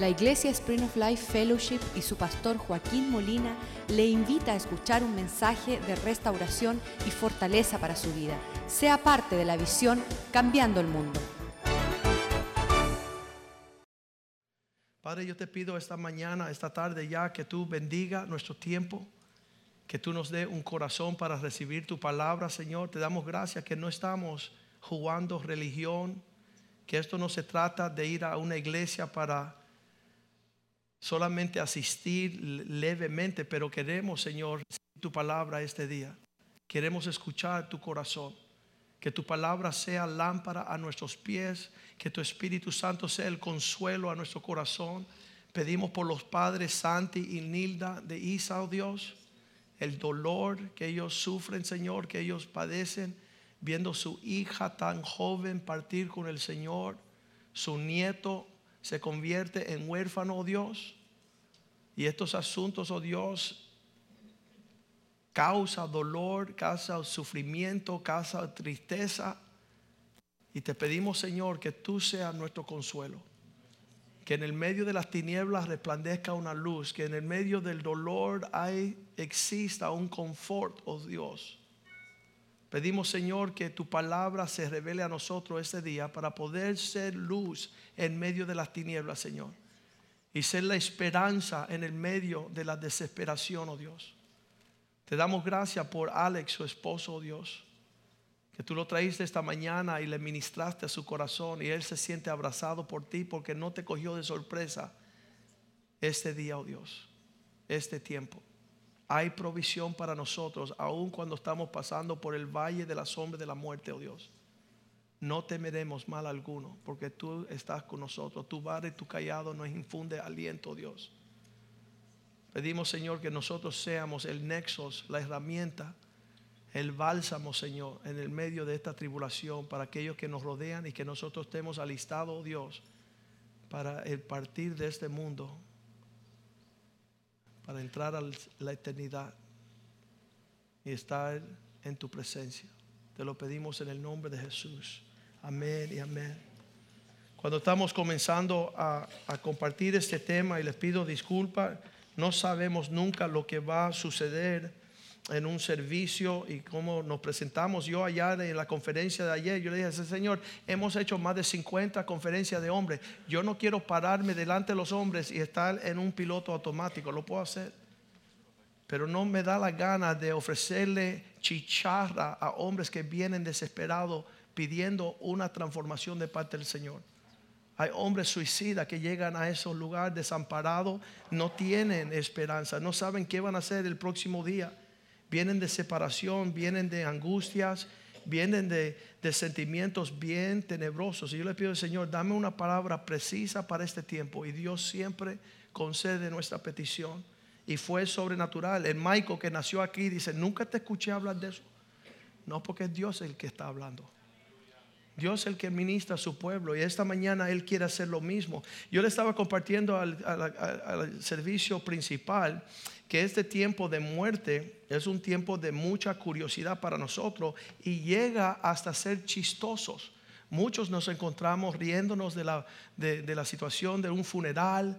La Iglesia Spring of Life Fellowship y su pastor Joaquín Molina le invita a escuchar un mensaje de restauración y fortaleza para su vida. Sea parte de la visión Cambiando el Mundo. Padre, yo te pido esta mañana, esta tarde ya, que tú bendiga nuestro tiempo, que tú nos dé un corazón para recibir tu palabra, Señor. Te damos gracias que no estamos jugando religión, que esto no se trata de ir a una iglesia para solamente asistir levemente, pero queremos, Señor, tu palabra este día. Queremos escuchar tu corazón. Que tu palabra sea lámpara a nuestros pies, que tu Espíritu Santo sea el consuelo a nuestro corazón. Pedimos por los padres Santi y Nilda de Isa, oh Dios, el dolor que ellos sufren, Señor, que ellos padecen, viendo su hija tan joven partir con el Señor, su nieto se convierte en huérfano, oh Dios. Y estos asuntos, oh Dios, causa dolor, causa sufrimiento, causa tristeza. Y te pedimos, Señor, que tú seas nuestro consuelo. Que en el medio de las tinieblas resplandezca una luz. Que en el medio del dolor hay, exista un confort, oh Dios. Pedimos, Señor, que tu palabra se revele a nosotros este día para poder ser luz en medio de las tinieblas, Señor. Y ser la esperanza en el medio de la desesperación, oh Dios. Te damos gracias por Alex, su esposo, oh Dios. Que tú lo traíste esta mañana y le ministraste a su corazón y él se siente abrazado por ti porque no te cogió de sorpresa este día, oh Dios, este tiempo hay provisión para nosotros, aun cuando estamos pasando por el valle de la sombra de la muerte, oh Dios. No temeremos mal alguno, porque tú estás con nosotros. Tu vara y tu callado nos infunde aliento, oh Dios. Pedimos, Señor, que nosotros seamos el nexos, la herramienta, el bálsamo, Señor, en el medio de esta tribulación para aquellos que nos rodean y que nosotros estemos alistados, oh Dios, para el partir de este mundo para entrar a la eternidad y estar en tu presencia. Te lo pedimos en el nombre de Jesús. Amén y amén. Cuando estamos comenzando a, compartir este tema y les pido disculpas, no sabemos nunca lo que va a suceder en un servicio y cómo nos presentamos. Yo allá en la conferencia de ayer, yo le dije, Señor, hemos hecho más de 50 conferencias de hombres. Yo no quiero pararme delante de los hombres y estar en un piloto automático. Lo puedo hacer. Pero no me da la gana de ofrecerle chicharra a hombres que vienen desesperados pidiendo una transformación de parte del Señor. Hay hombres suicidas que llegan a esos lugares desamparados, no tienen esperanza, no saben qué van a hacer el próximo día vienen de separación, vienen de angustias, vienen de, sentimientos bien tenebrosos. Y yo le pido al Señor, dame una palabra precisa para este tiempo. Y Dios siempre concede nuestra petición. Y fue sobrenatural. El Michael que nació aquí dice, nunca te escuché hablar de eso. No, porque es Dios el que está hablando. Dios es el que ministra a su pueblo y esta mañana Él quiere hacer lo mismo. Yo le estaba compartiendo al servicio principal que este tiempo de muerte es un tiempo de mucha curiosidad para nosotros y llega hasta ser chistosos. Muchos nos encontramos riéndonos de la, de, la situación de un funeral.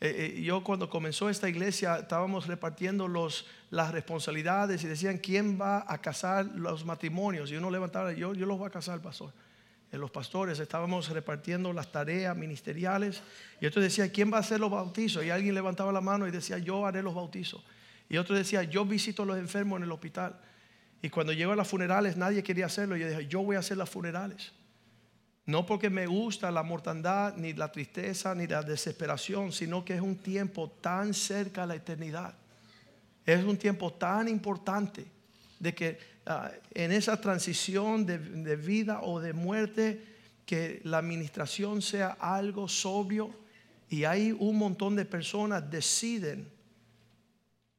Eh, eh, yo cuando comenzó esta iglesia estábamos repartiendo los, las responsabilidades y decían, ¿quién va a casar los matrimonios? Y uno levantaba, yo, yo los voy a casar, pastor los pastores estábamos repartiendo las tareas ministeriales y otro decía, ¿quién va a hacer los bautizos? Y alguien levantaba la mano y decía, yo haré los bautizos. Y otro decía, yo visito a los enfermos en el hospital. Y cuando llego a las funerales nadie quería hacerlo. Y yo dije, yo voy a hacer las funerales. No porque me gusta la mortandad, ni la tristeza, ni la desesperación, sino que es un tiempo tan cerca a la eternidad. Es un tiempo tan importante de que ah, en esa transición de, vida o de muerte, que la administración sea algo sobrio y hay un montón de personas deciden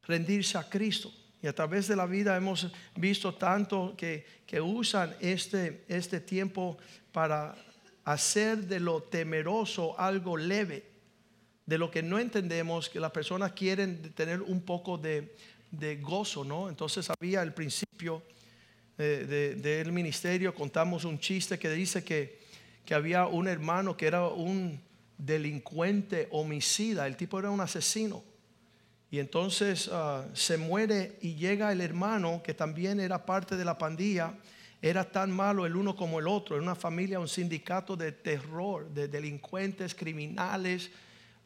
rendirse a Cristo. Y a través de la vida hemos visto tanto que, que usan este, este tiempo para hacer de lo temeroso algo leve, de lo que no entendemos, que las personas quieren tener un poco de, de gozo, ¿no? Entonces había el principio del ministerio, contamos un chiste que dice que, que, había un hermano que era un delincuente, homicida. El tipo era un asesino. Y entonces ah, se muere y llega el hermano que también era parte de la pandilla. Era tan malo el uno como el otro. Era una familia, un sindicato de terror, de delincuentes, criminales.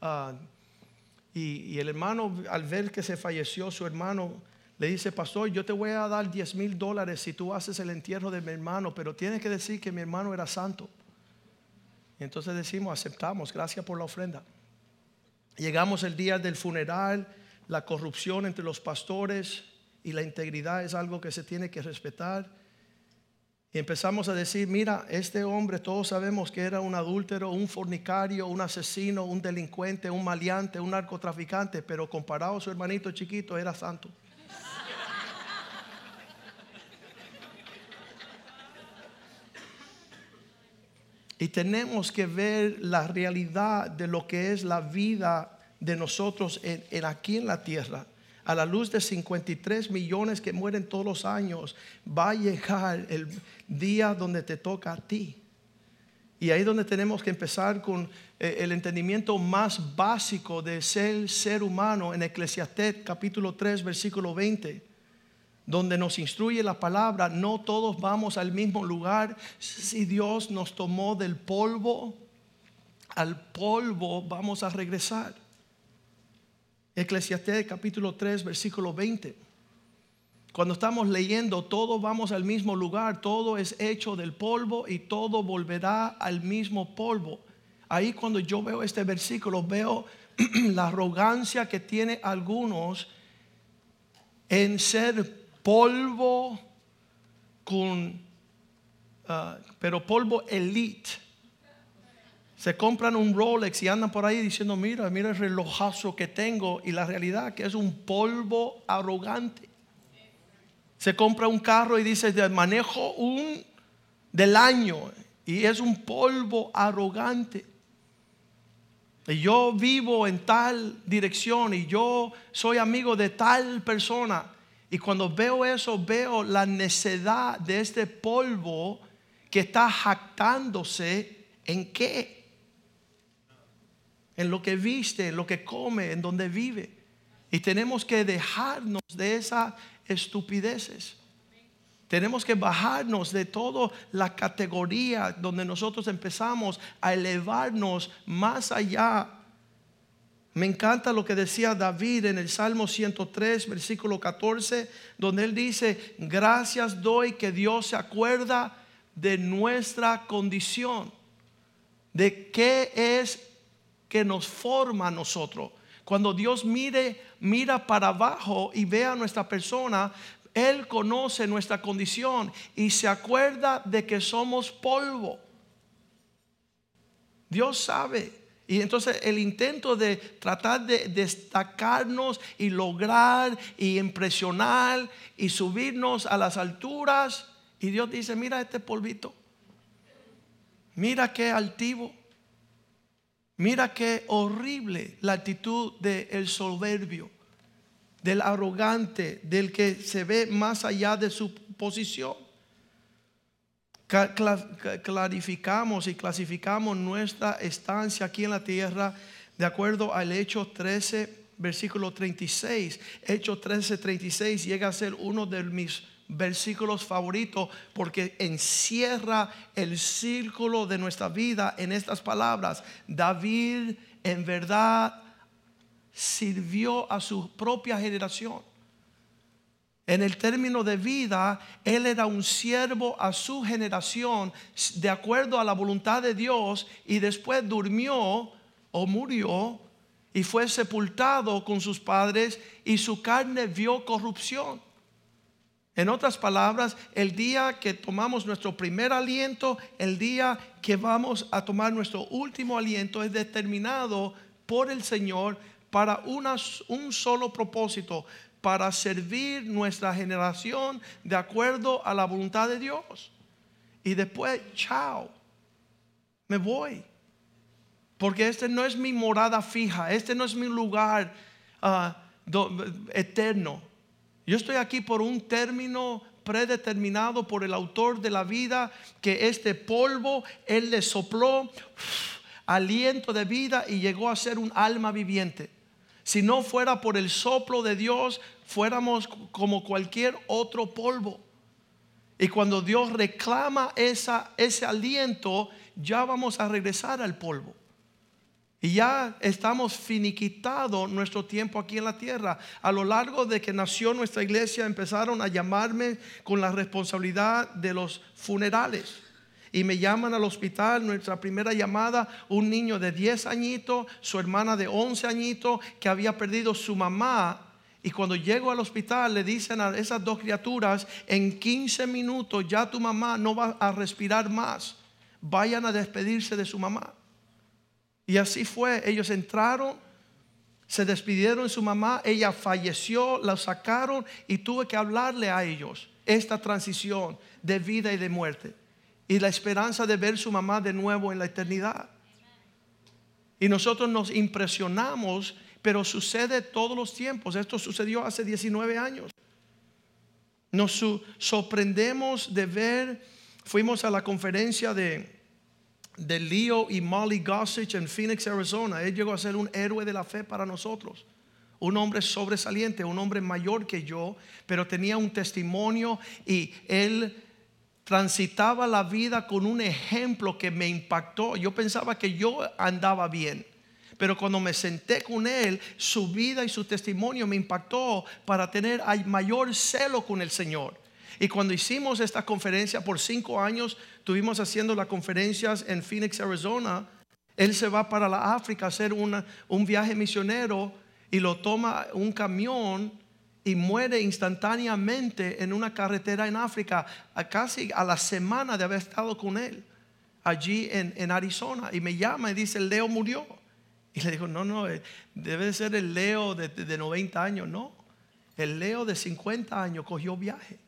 Ah, y, el hermano, al ver que se falleció su hermano, le dice, pastor, yo te voy a dar 10 mil dólares si tú haces el entierro de mi hermano, pero tienes que decir que mi hermano era santo. Y entonces decimos, aceptamos, gracias por la ofrenda. Llegamos el día del funeral, la corrupción entre los pastores y la integridad es algo que se tiene que respetar. Y empezamos a decir, mira, este hombre todos sabemos que era un adúltero, un fornicario, un asesino, un delincuente, un maleante, un narcotraficante, pero comparado a su hermanito chiquito era santo. Y tenemos que ver la realidad de lo que es la vida de nosotros en, aquí en la tierra. A la luz de 53 millones que mueren todos los años, va a llegar el día donde te toca a ti. Y ahí es donde tenemos que empezar con eh, el entendimiento más básico de ser ser humano en Eclesiastés capítulo 3 versículo 20 donde nos instruye la palabra, no todos vamos al mismo lugar. Si Dios nos tomó del polvo, al polvo vamos a regresar. Eclesiastés capítulo 3, versículo 20. Cuando estamos leyendo, todos vamos al mismo lugar, todo es hecho del polvo y todo volverá al mismo polvo. Ahí cuando yo veo este versículo, veo la arrogancia que tiene algunos en ser polvo con, ah, pero polvo elite. Se compran un Rolex y andan por ahí diciendo, mira, mira el relojazo que tengo. Y la realidad que es un polvo arrogante. Se compra un carro y dice, manejo un del año. Y es un polvo arrogante. Y yo vivo en tal dirección y yo soy amigo de tal persona. Y cuando veo eso, veo la necedad de este polvo que está jactándose en qué? En lo que viste, en lo que come, en donde vive. Y tenemos que dejarnos de esas estupideces. Tenemos que bajarnos de toda la categoría donde nosotros empezamos a elevarnos más allá me encanta lo que decía David en el Salmo 103, versículo 14, donde él dice, gracias doy que Dios se acuerda de nuestra condición, de qué es que nos forma a nosotros. Cuando Dios mire, mira para abajo y ve a nuestra persona, Él conoce nuestra condición y se acuerda de que somos polvo. Dios sabe y entonces el intento de tratar de destacarnos y lograr y impresionar y subirnos a las alturas. Y Dios dice, mira este polvito. Mira qué altivo. Mira qué horrible la actitud del soberbio, del arrogante, del que se ve más allá de su posición clarificamos y clasificamos nuestra estancia aquí en la tierra de acuerdo al Hecho 13, versículo 36. Hecho 13, 36 llega a ser uno de mis versículos favoritos porque encierra el círculo de nuestra vida en estas palabras. David en verdad sirvió a su propia generación. En el término de vida, él era un siervo a su generación de acuerdo a la voluntad de Dios y después durmió o murió y fue sepultado con sus padres y su carne vio corrupción. En otras palabras, el día que tomamos nuestro primer aliento, el día que vamos a tomar nuestro último aliento es determinado por el Señor para un solo propósito, para servir nuestra generación de acuerdo a la voluntad de Dios. Y después, chao, me voy. Porque este no es mi morada fija, este no es mi lugar ah, eterno. Yo estoy aquí por un término predeterminado por el autor de la vida, que este polvo Él le sopló aliento de vida y llegó a ser un alma viviente. Si no fuera por el soplo de Dios, fuéramos como cualquier otro polvo. Y cuando Dios reclama esa, ese aliento, ya vamos a regresar al polvo. Y ya estamos finiquitado nuestro tiempo aquí en la tierra. A lo largo de que nació nuestra iglesia empezaron a llamarme con la responsabilidad de los funerales. Y me llaman al hospital, nuestra primera llamada, un niño de 10 añitos, su hermana de 11 añitos que había perdido su mamá. Y cuando llego al hospital le dicen a esas dos criaturas, en 15 minutos ya tu mamá no va a respirar más. Vayan a despedirse de su mamá. Y así fue, ellos entraron, se despidieron de su mamá, ella falleció, la sacaron y tuve que hablarle a ellos esta transición de vida y de muerte y la esperanza de ver su mamá de nuevo en la eternidad. Y nosotros nos impresionamos, pero sucede todos los tiempos. Esto sucedió hace 19 años. Nos sorprendemos de ver, fuimos a la conferencia de de Leo y Molly Gossage en Phoenix, Arizona. Él llegó a ser un héroe de la fe para nosotros. Un hombre sobresaliente, un hombre mayor que yo, pero tenía un testimonio y él transitaba la vida con un ejemplo que me impactó. Yo pensaba que yo andaba bien. Pero cuando me senté con él, su vida y su testimonio me impactó para tener mayor celo con el Señor. Y cuando hicimos esta conferencia por cinco años, estuvimos haciendo las conferencias en Phoenix, Arizona. Él se va para la África a hacer un viaje misionero y lo toma un camión y muere instantáneamente en una carretera en África, casi a la semana de haber estado con él allí en, Arizona. Y me llama y dice, Leo murió. Y le digo, no, no, eh, debe ser el Leo de, de 90 años. No, el Leo de 50 años cogió viaje.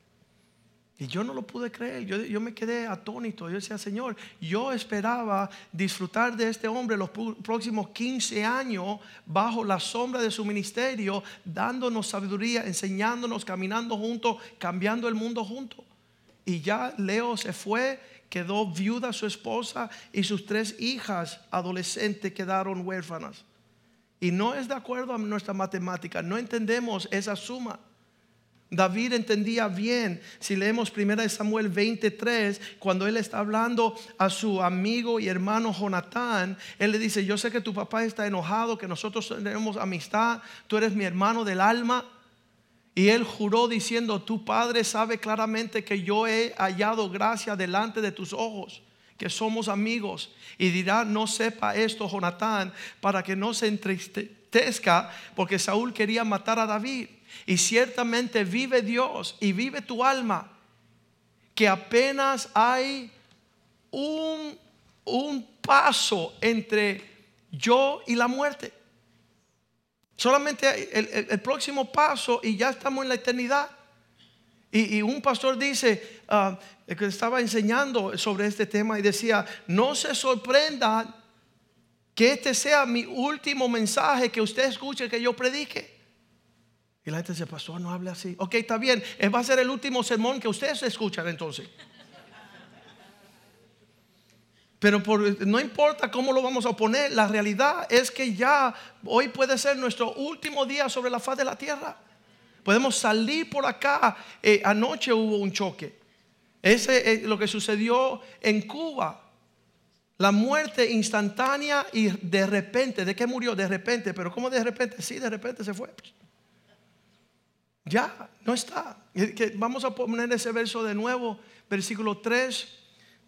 Y yo no lo pude creer, yo, me quedé atónito. Yo decía, Señor, yo esperaba disfrutar de este hombre los próximos 15 años bajo la sombra de su ministerio, dándonos sabiduría, enseñándonos, caminando juntos, cambiando el mundo juntos. Y ya Leo se fue, quedó viuda su esposa y sus tres hijas adolescentes quedaron huérfanas. Y no es de acuerdo a nuestra matemática, no entendemos esa suma. David entendía bien, si leemos 1 Samuel 23, cuando él está hablando a su amigo y hermano Jonatán, él le dice, yo sé que tu papá está enojado, que nosotros tenemos amistad, tú eres mi hermano del alma. Y él juró diciendo, tu padre sabe claramente que yo he hallado gracia delante de tus ojos, que somos amigos. Y dirá, no sepa esto Jonatán, para que no se entristezca, porque Saúl quería matar a David. Y ciertamente vive Dios y vive tu alma, que apenas hay un, un paso entre yo y la muerte. Solamente el, próximo paso y ya estamos en la eternidad. Y, un pastor dice, uh, que estaba enseñando sobre este tema y decía, no se sorprenda que este sea mi último mensaje que usted escuche que yo predique. Y la gente dice, pastor, no hable así. Ok, está bien. Va a ser el último sermón que ustedes escuchan entonces. Pero no importa cómo lo vamos a poner, la realidad es que ya hoy puede ser nuestro último día sobre la faz de la tierra. Podemos salir por acá. Eh, anoche hubo un choque. Ese es lo que sucedió en Cuba. La muerte instantánea y de repente. ¿De qué murió? De repente. Pero ¿cómo de repente? Sí, de repente se fue. Ya, no está. Vamos a poner ese verso de nuevo, versículo 3,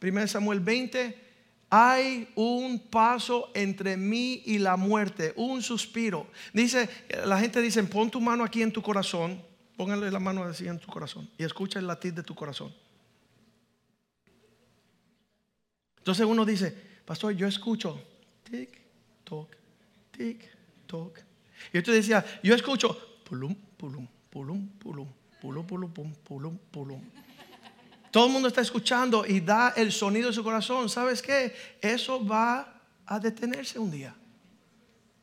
1 Samuel 20. Hay un paso entre mí y la muerte, un suspiro. Dice, la gente dice, pon tu mano aquí en tu corazón, póngale la mano así en tu corazón y escucha el latir de tu corazón. Entonces uno dice, pastor, yo escucho tic, toc, tic, toc. Y yo decía, yo escucho pulum, pulum, pulum, pulum, pulum, pulum, pulum, pulum, pulum. Todo el mundo está escuchando y da el sonido de su corazón. ¿Sabes qué? Eso va a detenerse un día.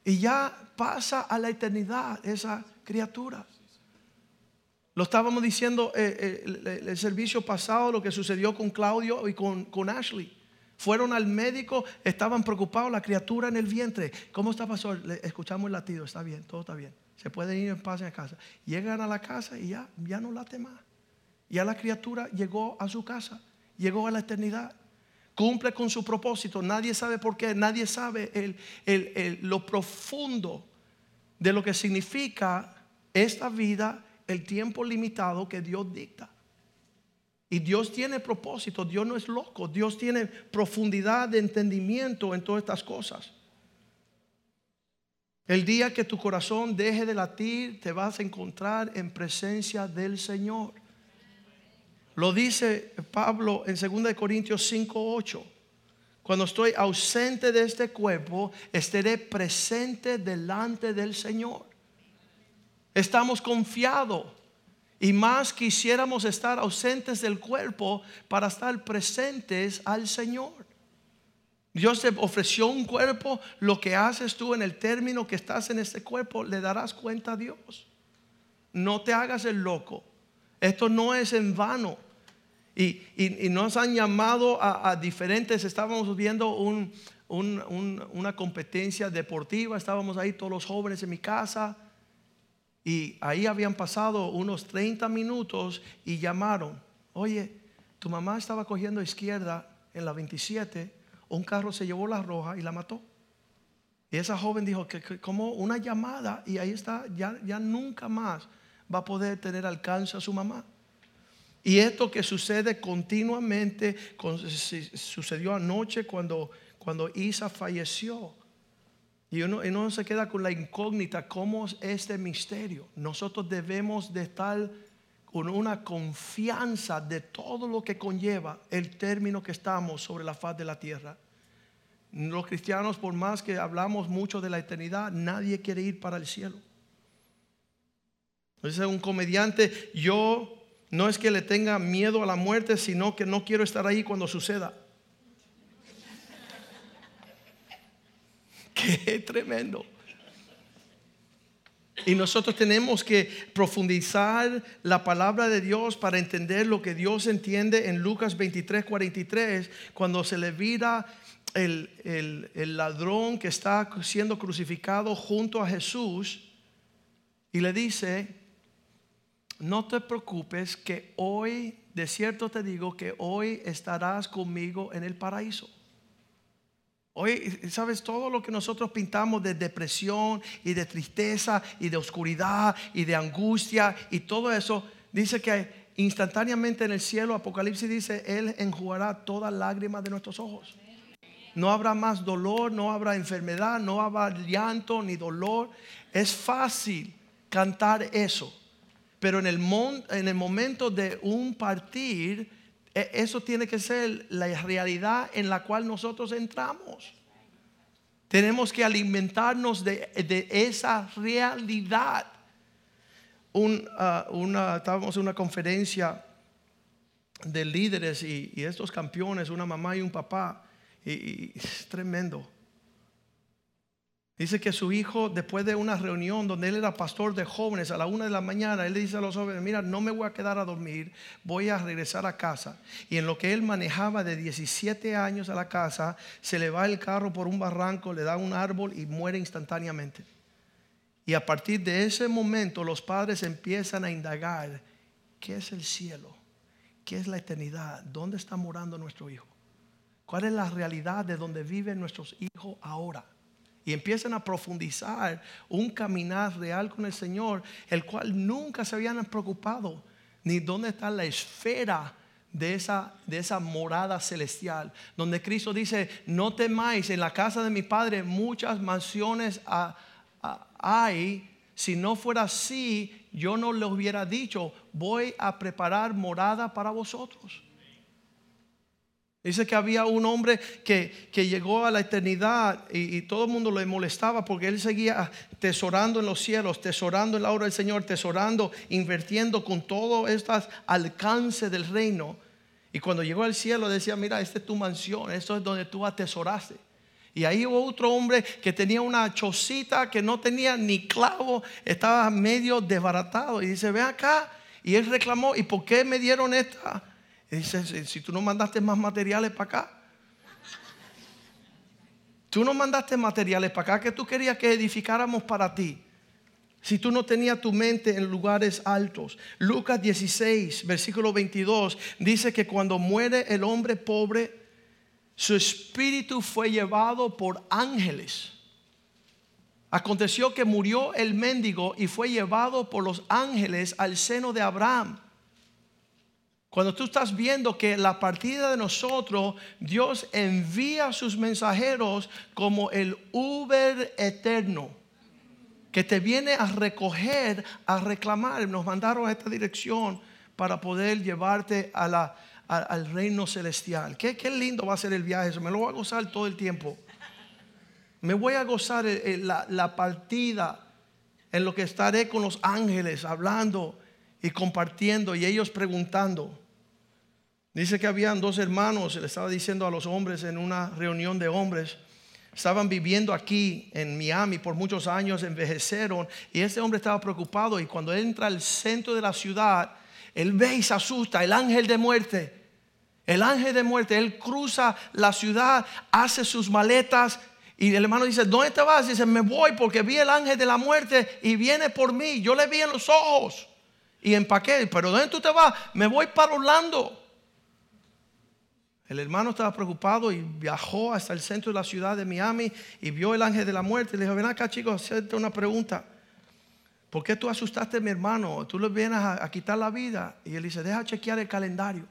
Y ya pasa a la eternidad esa criatura. Lo estábamos diciendo eh, eh, el, servicio pasado, lo que sucedió con Claudio y con, con Ashley. Fueron al médico, estaban preocupados, la criatura en el vientre. ¿Cómo está, pastor? Escuchamos el latido, está bien, todo está bien. Se pueden ir en paz a casa. Llegan a la casa y ya, ya no late más. Ya la criatura llegó a su casa, llegó a la eternidad. Cumple con su propósito. Nadie sabe por qué, nadie sabe el- el- el- lo profundo de lo que significa esta vida, el tiempo limitado que Dios dicta. Y Dios tiene propósito, Dios no es loco, Dios tiene profundidad de entendimiento en todas estas cosas. El día que tu corazón deje de latir, te vas a encontrar en presencia del Señor. Lo dice Pablo en 2 Corintios 5, 8. Cuando estoy ausente de este cuerpo, estaré presente delante del Señor. Estamos confiados y más quisiéramos estar ausentes del cuerpo para estar presentes al Señor. Dios te ofreció un cuerpo, lo que haces tú en el término que estás en este cuerpo, le darás cuenta a Dios. No te hagas el loco. Esto no es en vano. Y, y- y nos han llamado a, diferentes, estábamos viendo un- un- un- una competencia deportiva, estábamos ahí todos los jóvenes en mi casa y ahí habían pasado unos 30 minutos y llamaron, oye, tu mamá estaba cogiendo izquierda en la 27, un carro se llevó la roja y la mató. Y esa joven dijo que, como una llamada y ahí está, ya, nunca más va a poder tener alcance a su mamá. Y esto que sucede continuamente, sucedió anoche cuando, cuando Isa falleció. Y uno, uno se queda con la incógnita, ¿cómo es este misterio? Nosotros debemos de estar con una confianza de todo lo que conlleva el término que estamos sobre la faz de la tierra. Los cristianos, por más que hablamos mucho de la eternidad, nadie quiere ir para el cielo. Dice un comediante, yo no es que le tenga miedo a la muerte, sino que no quiero estar ahí cuando suceda. Qué tremendo. Y nosotros tenemos que profundizar la palabra de Dios para entender lo que Dios entiende en Lucas 23, 43, cuando se le vira el, el- el ladrón que está siendo crucificado junto a Jesús y le dice, no te preocupes que hoy, de cierto te digo que hoy estarás conmigo en el paraíso. Hoy, ¿sabes? Todo lo que nosotros pintamos de depresión y de tristeza y de oscuridad y de angustia y todo eso, dice que instantáneamente en el cielo, Apocalipsis dice, Él enjugará toda lágrima de nuestros ojos. No habrá más dolor, no habrá enfermedad, no habrá llanto ni dolor. Es fácil cantar eso. Pero en el, mon- en el momento de un partir, eso tiene que ser la realidad en la cual nosotros entramos. Tenemos que alimentarnos de, de esa realidad. Un, ah, una, estábamos en una conferencia de líderes y, y estos campeones, una mamá y un papá, y es tremendo. Dice que su hijo, después de una reunión donde él era pastor de jóvenes a la una de la mañana, él le dice a los jóvenes, mira, no me voy a quedar a dormir, voy a regresar a casa. Y en lo que él manejaba de 17 años a la casa, se le va el carro por un barranco, le da un árbol y muere instantáneamente. Y a partir de ese momento los padres empiezan a indagar, ¿qué es el cielo? ¿Qué es la eternidad? ¿Dónde está morando nuestro hijo? ¿Cuál es la realidad de donde viven nuestros hijos ahora? Y empiezan a profundizar un caminar real con el Señor, el cual nunca se habían preocupado ni dónde está la esfera de esa, de esa morada celestial, donde Cristo dice, no temáis, en la casa de mi Padre muchas mansiones ha- hay, si no fuera así, yo no le hubiera dicho, voy a preparar morada para vosotros. Dice que había un hombre que, que llegó a la eternidad y, todo el mundo le molestaba porque él seguía tesorando en los cielos, tesorando en la obra del Señor, tesorando, invirtiendo con todo este alcance del reino. Y cuando llegó al cielo decía, mira, esta es tu mansión, esto es donde tú atesoraste. Y ahí hubo otro hombre que tenía una chocita que no tenía ni clavo, estaba medio desbaratado. Y dice, ve acá. Y él reclamó, ¿y por qué me dieron esta? Dice, si, si tú no mandaste más materiales para acá. Tú no mandaste materiales para acá que tú querías que edificáramos para ti. Si tú no tenías tu mente en lugares altos. Lucas 16, versículo 22, dice que cuando muere el hombre pobre, su espíritu fue llevado por ángeles. Aconteció que murió el mendigo y fue llevado por los ángeles al seno de Abraham. Cuando tú estás viendo que la partida de nosotros, Dios envía a sus mensajeros como el Uber eterno, que te viene a recoger, a reclamar. Nos mandaron a esta dirección para poder llevarte al reino celestial. Qué, lindo va a ser el viaje, me lo voy a gozar todo el tiempo. Me voy a gozar la, la partida en lo que estaré con los ángeles hablando y compartiendo y ellos preguntando. Dice que habían dos hermanos, le estaba diciendo a los hombres en una reunión de hombres, estaban viviendo aquí en Miami por muchos años, envejecieron y ese hombre estaba preocupado y cuando entra al centro de la ciudad, él ve y se asusta, el ángel de muerte, el ángel de muerte, él cruza la ciudad, hace sus maletas, y el hermano dice, ¿dónde te vas? Dice, me voy porque vi el ángel de la muerte y viene por mí. Yo le vi en los ojos y empaqué. Pero ¿dónde tú te vas? Me voy para Orlando. El hermano estaba preocupado y viajó hasta el centro de la ciudad de Miami y vio el ángel de la muerte. Y le dijo, ven acá chicos, hacerte una pregunta. ¿Por qué tú asustaste a mi hermano? Tú le vienes a, quitar la vida. Y él dice, deja chequear el calendario.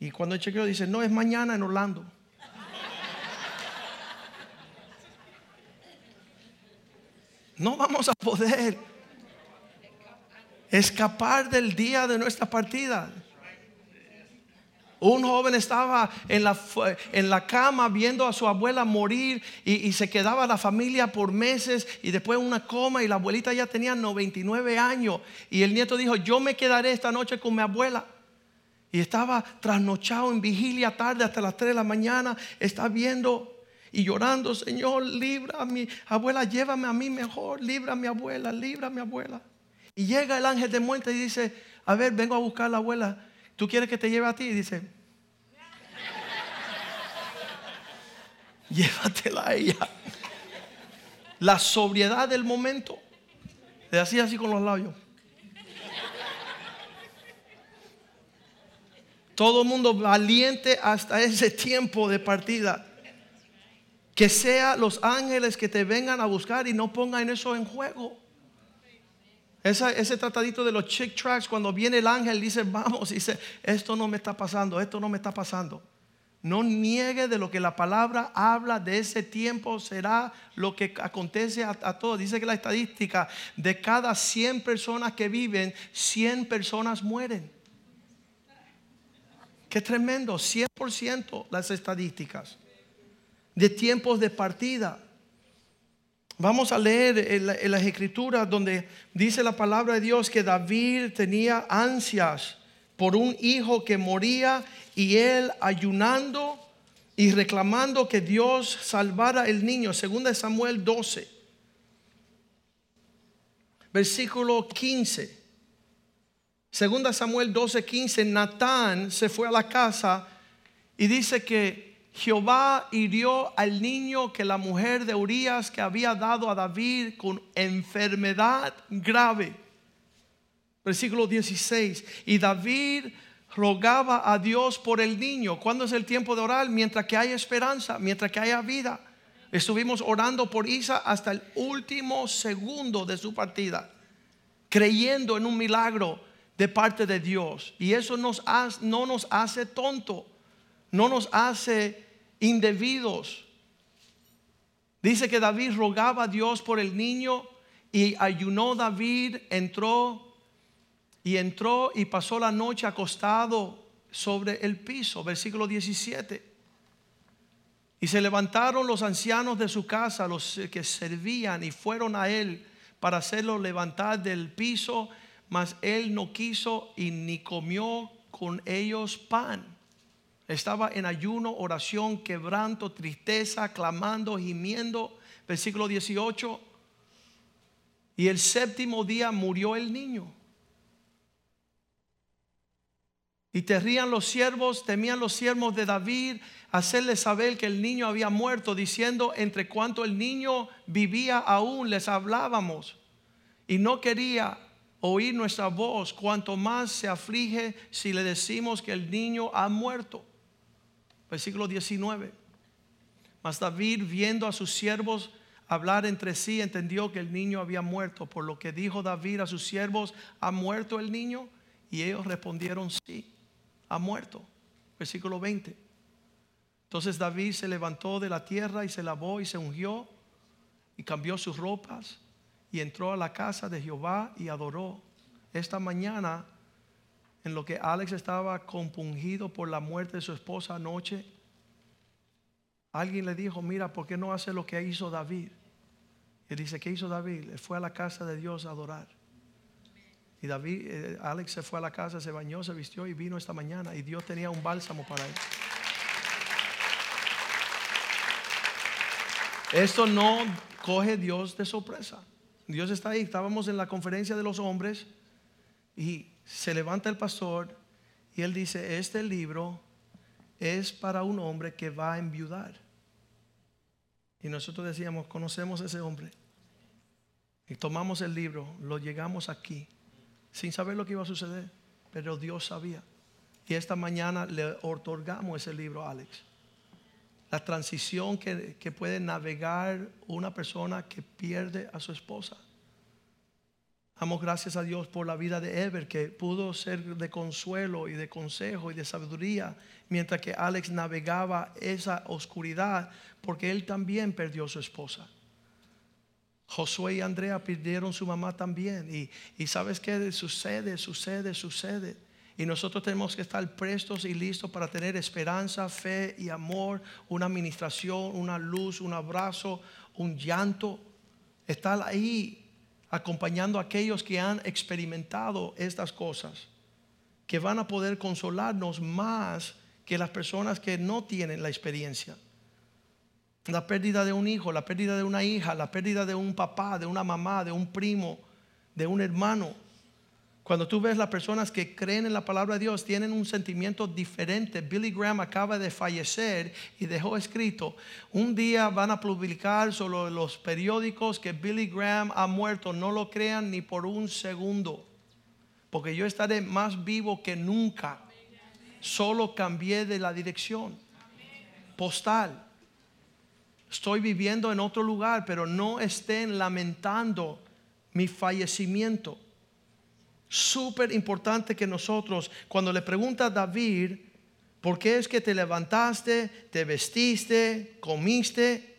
Y cuando él chequeó, dice, no, es mañana en Orlando. no vamos a poder escapar del día de nuestra partida. Un joven estaba en la, en la cama viendo a su abuela morir y, se quedaba la familia por meses y después una coma y la abuelita ya tenía 99 años y el nieto dijo, yo me quedaré esta noche con mi abuela. Y estaba trasnochado en vigilia tarde hasta las 3 de la mañana, está viendo y llorando, Señor, libra a mi abuela, llévame a mí mejor, libra a mi abuela, libra a mi abuela. Y llega el ángel de muerte y dice, a ver, vengo a buscar a la abuela, ¿tú quieres que te lleve a ti? Y dice, llévatela a ella. La sobriedad del momento. Le hacía así con los labios. Todo el mundo valiente hasta ese tiempo de partida. Que sea los ángeles que te vengan a buscar y no pongan eso en juego. ese tratadito de los chick tracks, cuando viene el ángel, dice, vamos, dice, esto no me está pasando, esto no me está pasando. No niegue de lo que la palabra habla de ese tiempo, será lo que acontece a, todos. Dice que la estadística de cada 100 personas que viven, 100 personas mueren. Qué tremendo, 100% las estadísticas de tiempos de partida. Vamos a leer en, las escrituras donde dice la palabra de Dios que David tenía ansias por un hijo que moría y él ayunando y reclamando que Dios salvara el niño. Segunda Samuel 12, versículo 15. Segunda Samuel 12, 15. Natán se fue a la casa y dice que Jehová hirió al niño que la mujer de Urias que había dado a David con enfermedad grave. Versículo 16. Y David rogaba a Dios por el niño. ¿Cuándo es el tiempo de orar? Mientras que hay esperanza, mientras que haya vida. Estuvimos orando por Isa hasta el último segundo de su partida, creyendo en un milagro de parte de Dios. Y eso nos no nos hace tonto, no nos hace indebidos. Dice que David rogaba a Dios por el niño y ayunó David, entró y entró y pasó la noche acostado sobre el piso, versículo 17. Y se levantaron los ancianos de su casa, los que servían, y fueron a él para hacerlo levantar del piso, mas él no quiso y ni comió con ellos pan. Estaba en ayuno, oración, quebranto, tristeza, clamando, gimiendo. Versículo 18. Y el séptimo día murió el niño. Y temían los siervos, temían los siervos de David, hacerle saber que el niño había muerto, diciendo, entre cuanto el niño vivía aún, les hablábamos. Y no quería oír nuestra voz, cuanto más se aflige si le decimos que el niño ha muerto. Versículo 19. Mas David, viendo a sus siervos hablar entre sí, entendió que el niño había muerto. Por lo que dijo David a sus siervos, ¿ha muerto el niño? Y ellos respondieron, sí ha muerto. Versículo 20. Entonces David se levantó de la tierra y se lavó y se ungió y cambió sus ropas y entró a la casa de Jehová y adoró. Esta mañana, en lo que Alex estaba compungido por la muerte de su esposa anoche, alguien le dijo, mira, ¿por qué no hace lo que hizo David? Y dice, ¿qué hizo David? fue a la casa de Dios a adorar. Y David, eh, Alex se fue a la casa, se bañó, se vistió y vino esta mañana. Y Dios tenía un bálsamo para él. Esto no coge Dios de sorpresa. Dios está ahí. Estábamos en la conferencia de los hombres y se levanta el pastor y él dice, este libro es para un hombre que va a enviudar. Y nosotros decíamos, conocemos a ese hombre. Y tomamos el libro, lo llegamos aquí sin saber lo que iba a suceder, pero Dios sabía. Y esta mañana le otorgamos ese libro a Alex. La transición que, que puede navegar una persona que pierde a su esposa. Damos gracias a Dios por la vida de Ever, que pudo ser de consuelo y de consejo y de sabiduría, mientras que Alex navegaba esa oscuridad, porque él también perdió a su esposa. Josué y Andrea perdieron su mamá también. Y, y sabes qué sucede, sucede, sucede. Y nosotros tenemos que estar prestos y listos para tener esperanza, fe y amor, una administración, una luz, un abrazo, un llanto. Estar ahí acompañando a aquellos que han experimentado estas cosas, que van a poder consolarnos más que las personas que no tienen la experiencia la pérdida de un hijo, la pérdida de una hija, la pérdida de un papá, de una mamá, de un primo, de un hermano. Cuando tú ves las personas que creen en la palabra de Dios, tienen un sentimiento diferente. Billy Graham acaba de fallecer y dejó escrito, un día van a publicar sobre los periódicos que Billy Graham ha muerto. No lo crean ni por un segundo, porque yo estaré más vivo que nunca. Solo cambié de la dirección postal. Estoy viviendo en otro lugar, pero no estén lamentando mi fallecimiento. Súper importante que nosotros, cuando le pregunta a David, ¿por qué es que te levantaste, te vestiste, comiste?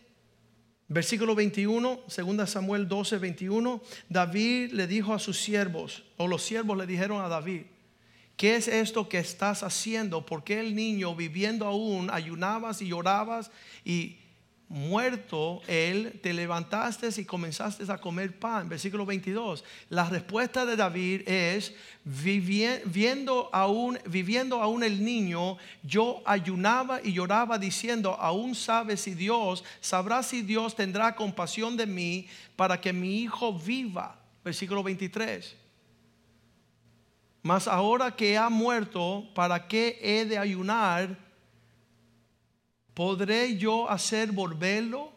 Versículo 21, 2 Samuel 12, 21, David le dijo a sus siervos, o los siervos le dijeron a David, ¿qué es esto que estás haciendo? ¿Por qué el niño viviendo aún ayunabas y llorabas y muerto él, te levantaste y comenzaste a comer pan. Versículo 22. La respuesta de David es, viviendo aún, el niño, yo ayunaba y lloraba diciendo, aún sabe si Dios, sabrá si Dios tendrá compasión de mí para que mi hijo viva. Versículo 23. Mas ahora que ha muerto, ¿para qué he de ayunar? ¿Podré yo hacer volverlo?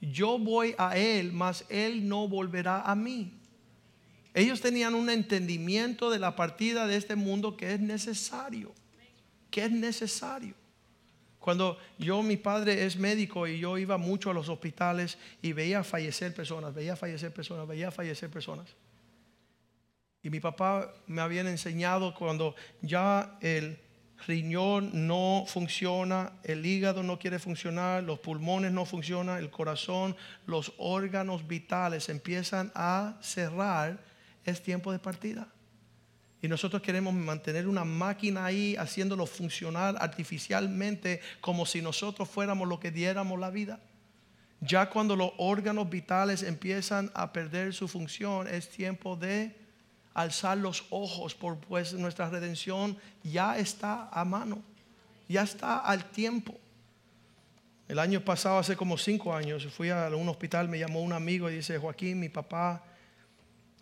Yo voy a Él, mas Él no volverá a mí. Ellos tenían un entendimiento de la partida de este mundo que es necesario, que es necesario. Cuando yo, mi padre es médico y yo iba mucho a los hospitales y veía fallecer personas, veía fallecer personas, veía fallecer personas. Y mi papá me habían enseñado cuando ya el riñón no funciona, el hígado no quiere funcionar, los pulmones no funcionan, el corazón, los órganos vitales empiezan a cerrar, es tiempo de partida. Y nosotros queremos mantener una máquina ahí haciéndolo funcionar artificialmente como si nosotros fuéramos lo que diéramos la vida. Ya cuando los órganos vitales empiezan a perder su función, es tiempo de alzar los ojos, por pues nuestra redención ya está a mano, ya está al tiempo. El año pasado, hace como cinco años, fui a un hospital, me llamó un amigo y dice, Joaquín, mi papá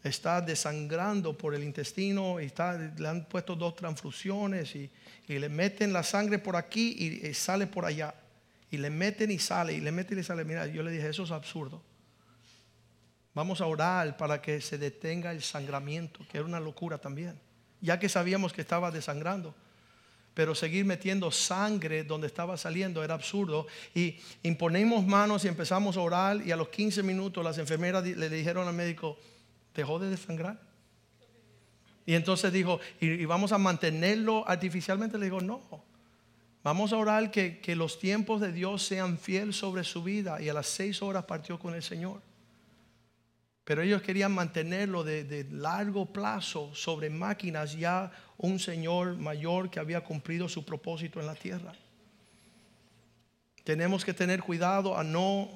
está desangrando por el intestino y le han puesto dos transfusiones y, y le meten la sangre por aquí y, y sale por allá. Y le meten y sale, y le meten y sale. Mira, yo le dije, eso es absurdo. Vamos a orar para que se detenga el sangramiento, que era una locura también, ya que sabíamos que estaba desangrando. Pero seguir metiendo sangre donde estaba saliendo era absurdo. Y imponemos manos y empezamos a orar y a los 15 minutos las enfermeras le dijeron al médico, dejó de desangrar. Y entonces dijo, y, y vamos a mantenerlo artificialmente. Le digo, no, vamos a orar que, que los tiempos de Dios sean fiel sobre su vida. Y a las seis horas partió con el Señor. Pero ellos querían mantenerlo de, largo plazo sobre máquinas, ya un Señor mayor que había cumplido su propósito en la tierra. Tenemos que tener cuidado a no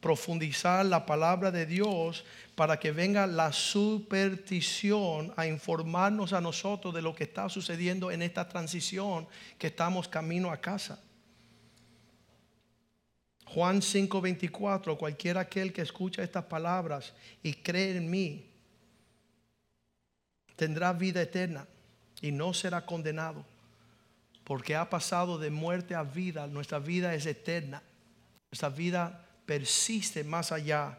profundizar la palabra de Dios para que venga la superstición a informarnos a nosotros de lo que está sucediendo en esta transición que estamos camino a casa. Juan 5:24, cualquiera aquel que escucha estas palabras y cree en mí, tendrá vida eterna y no será condenado, porque ha pasado de muerte a vida, nuestra vida es eterna, nuestra vida persiste más allá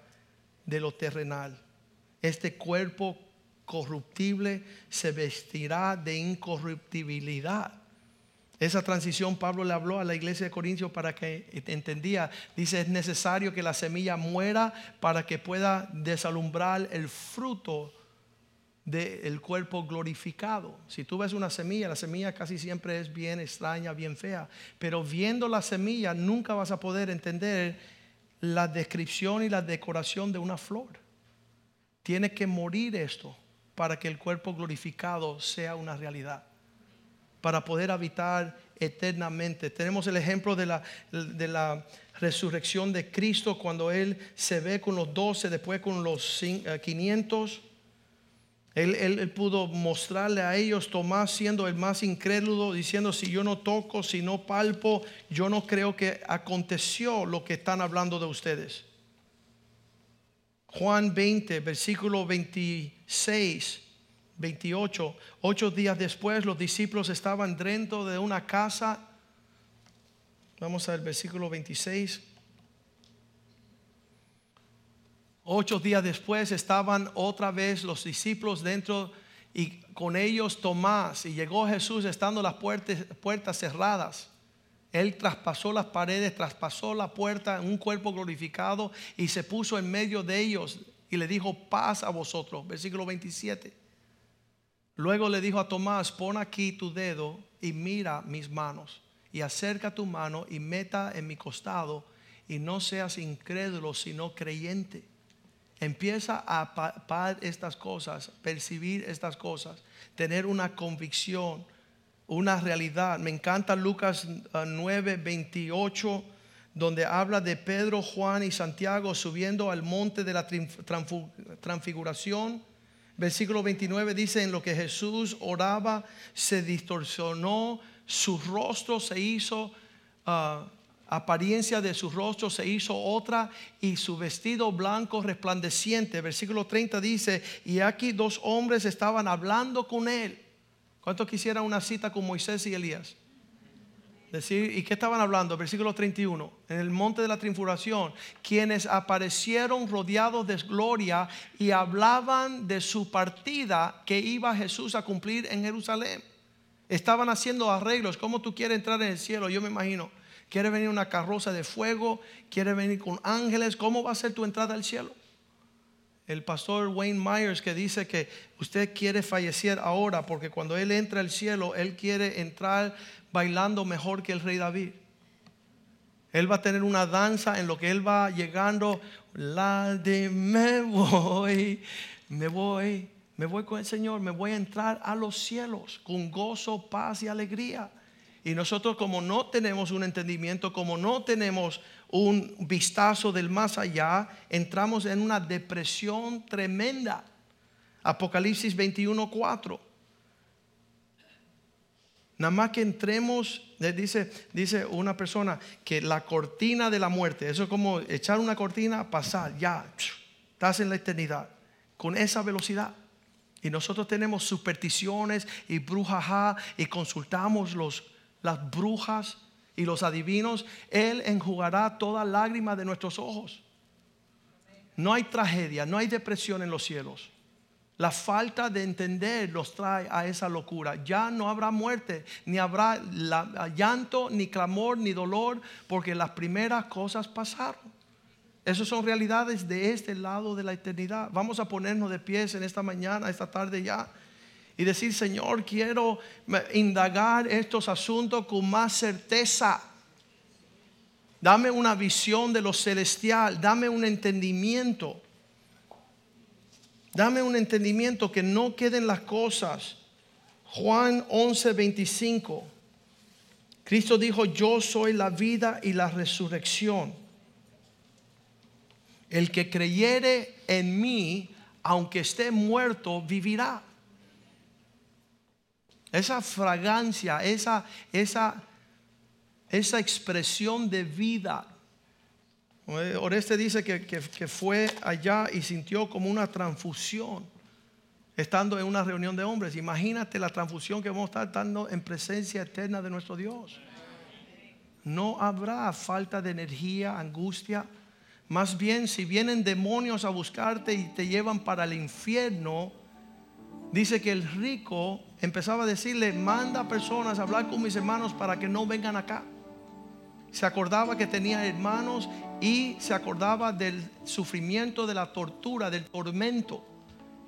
de lo terrenal. Este cuerpo corruptible se vestirá de incorruptibilidad. Esa transición Pablo le habló a la iglesia de Corintios para que entendía. Dice, es necesario que la semilla muera para que pueda desalumbrar el fruto del cuerpo glorificado. Si tú ves una semilla, la semilla casi siempre es bien extraña, bien fea. Pero viendo la semilla nunca vas a poder entender la descripción y la decoración de una flor. Tiene que morir esto para que el cuerpo glorificado sea una realidad para poder habitar eternamente. Tenemos el ejemplo de la, de la resurrección de Cristo cuando Él se ve con los doce, después con los cin- eh, 500. Él, él- él pudo mostrarle a ellos, Tomás siendo el más incrédulo, diciendo, si yo no toco, si no palpo, yo no creo que aconteció lo que están hablando de ustedes. Juan 20, versículo 26. 28. Ocho días después los discípulos estaban dentro de una casa. Vamos al versículo 26. Ocho días después estaban otra vez los discípulos dentro y con ellos Tomás. Y llegó Jesús estando las puertas, puertas cerradas. Él traspasó las paredes, traspasó la puerta en un cuerpo glorificado y se puso en medio de ellos y le dijo paz a vosotros. Versículo 27. Luego le dijo a Tomás, pon aquí tu dedo y mira mis manos y acerca tu mano y meta en mi costado y no seas incrédulo sino creyente. Empieza a palpar estas cosas, percibir estas cosas, tener una convicción, una realidad. Me encanta Lucas ah, 9, 28, donde habla de Pedro, Juan y Santiago subiendo al monte de la transfiguración. Versículo 29 dice, en lo que Jesús oraba, se distorsionó, su rostro se hizo, ah, apariencia de su rostro se hizo otra y su vestido blanco resplandeciente. Versículo 30 dice, y aquí dos hombres estaban hablando con él. ¿Cuántos quisieran una cita con Moisés y Elías? ¿Y qué estaban hablando? Versículo 31. En el monte de la transfiguración, quienes aparecieron rodeados de gloria y hablaban de su partida que iba Jesús a cumplir en Jerusalén. Estaban haciendo arreglos. ¿Cómo tú quieres entrar en el cielo? Yo me imagino. ¿Quieres venir una carroza de fuego? ¿Quieres venir con ángeles? ¿Cómo va a ser tu entrada al cielo? El pastor Wayne Myers que dice que usted quiere fallecer ahora porque cuando él entra al cielo, él quiere entrar bailando mejor que el rey David. Él va a tener una danza en lo que él va llegando, la de me voy, me voy, me voy con el Señor, me voy a entrar a los cielos con gozo, paz y alegría. Y nosotros como no tenemos un entendimiento, como no tenemos un vistazo del más allá, entramos en una depresión tremenda. Apocalipsis 21, 4. Nada más que entremos, le dice, dice una persona que la cortina de la muerte, eso es como echar una cortina, pasar, ya, estás en la eternidad, con esa velocidad. y nosotros tenemos supersticiones y brujas y consultamos los, las brujas y los adivinos, Él enjugará toda lágrima de nuestros ojos. No hay tragedia, no hay depresión en los cielos. La falta de entender los trae a esa locura. Ya no habrá muerte, ni habrá llanto, ni clamor, ni dolor, porque las primeras cosas pasaron. Esas son realidades de este lado de la eternidad. Vamos a ponernos de pies en esta mañana, esta tarde ya, y decir, Señor, quiero indagar estos asuntos con más certeza. Dame una visión de lo celestial, dame un entendimiento. Dame un entendimiento que no queden las cosas. Juan 11, 25. Cristo dijo, yo soy la vida y la resurrección. El que creyere en mí, aunque esté muerto, vivirá. Esa fragancia, esa, esa, esa expresión de vida. Oreste dice que, que, fue allá y sintió como una transfusión estando en una reunión de hombres. Imagínate la transfusión que vamos a estar dando en presencia eterna de nuestro Dios. No habrá falta de energía, angustia, más bien, si vienen demonios a buscarte y te llevan para el infierno, dice que el rico empezaba a decirle, manda personas a hablar con mis hermanos para que no vengan acá. Se acordaba que tenía hermanos y se acordaba del sufrimiento, de la tortura, del tormento.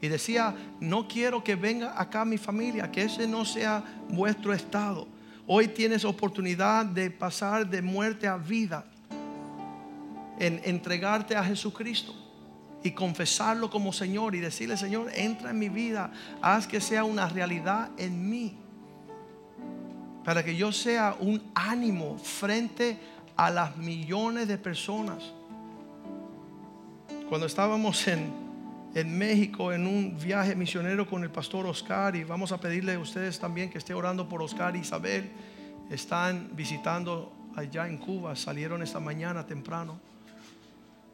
Y decía, no quiero que venga acá mi familia, que ese no sea vuestro estado. Hoy tienes oportunidad de pasar de muerte a vida en entregarte a Jesucristo y confesarlo como Señor y decirle, Señor, entra en mi vida, haz que sea una realidad en mí, para que yo sea un ánimo frente a las millones de personas. Cuando estábamos en, en México en un viaje misionero con el pastor Oscar y vamos a pedirle a ustedes también que esté orando por Oscar y Isabel, están visitando allá en Cuba, salieron esta mañana temprano.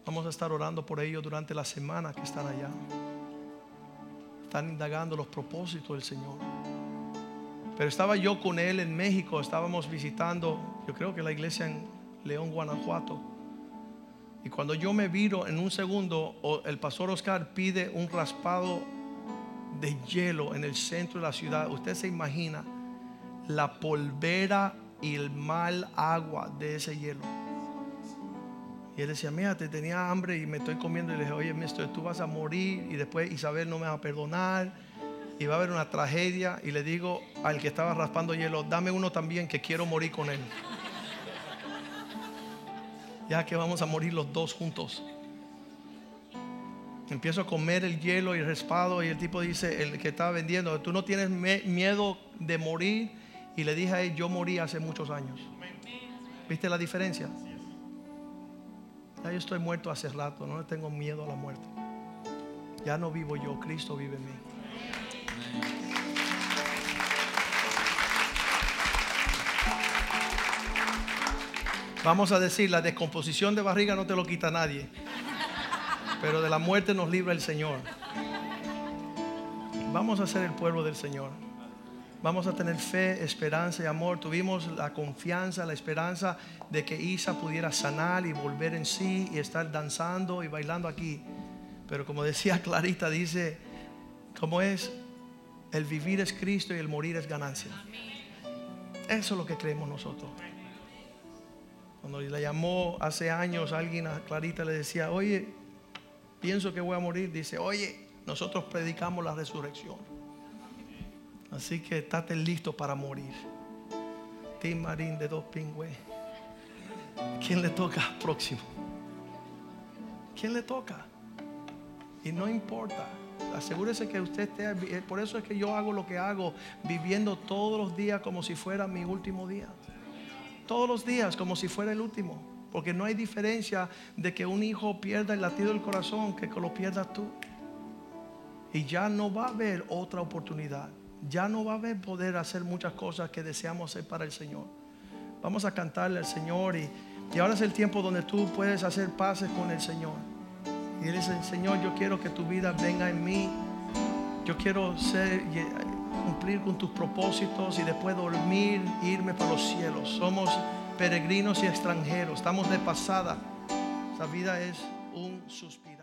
Vamos a estar orando por ellos durante la semana que están allá. Están indagando los propósitos del Señor. Pero estaba yo con él en México, estábamos visitando, yo creo que la iglesia en León, Guanajuato. Y cuando yo me viro en un segundo, el pastor Oscar pide un raspado de hielo en el centro de la ciudad. Usted se imagina la polvera y el mal agua de ese hielo. Y él decía, mira, te tenía hambre y me estoy comiendo. Y le dije, oye, mister, tú vas a morir y después Isabel no me va a perdonar. Y va a haber una tragedia. Y le digo al que estaba raspando hielo, dame uno también que quiero morir con él. ya que vamos a morir los dos juntos. Empiezo a comer el hielo y el raspado y el tipo dice, el que estaba vendiendo, tú no tienes miedo de morir. Y le dije a él, yo morí hace muchos años. ¿Viste la diferencia? Ya yo estoy muerto hace rato, no le tengo miedo a la muerte. Ya no vivo yo, Cristo vive en mí. Vamos a decir, la descomposición de barriga no te lo quita nadie, pero de la muerte nos libra el Señor. Vamos a ser el pueblo del Señor. Vamos a tener fe, esperanza y amor. Tuvimos la confianza, la esperanza de que Isa pudiera sanar y volver en sí y estar danzando y bailando aquí. Pero como decía Clarita, dice, como es, el vivir es Cristo y el morir es ganancia. Eso es lo que creemos nosotros. Cuando le llamó hace años alguien a Clarita le decía, oye, pienso que voy a morir. Dice, oye, nosotros predicamos la resurrección. Así que estate listo para morir. Tim Marín de dos pingües. ¿Quién le toca próximo? ¿Quién le toca? Y no importa. Asegúrese que usted esté. Por eso es que yo hago lo que hago, viviendo todos los días como si fuera mi último día. Todos los días como si fuera el último. Porque no hay diferencia de que un hijo pierda el latido del corazón que lo pierdas tú. Y ya no va a haber otra oportunidad ya no va a haber poder hacer muchas cosas que deseamos hacer para el Señor. Vamos a cantarle al Señor y, ahora es el tiempo donde tú puedes hacer paces con el Señor. Y Él dice, Señor, yo quiero que tu vida venga en mí. Yo quiero ser, cumplir con tus propósitos y después dormir, irme para los cielos. Somos peregrinos y extranjeros, estamos de pasada. Esta vida es un suspiro.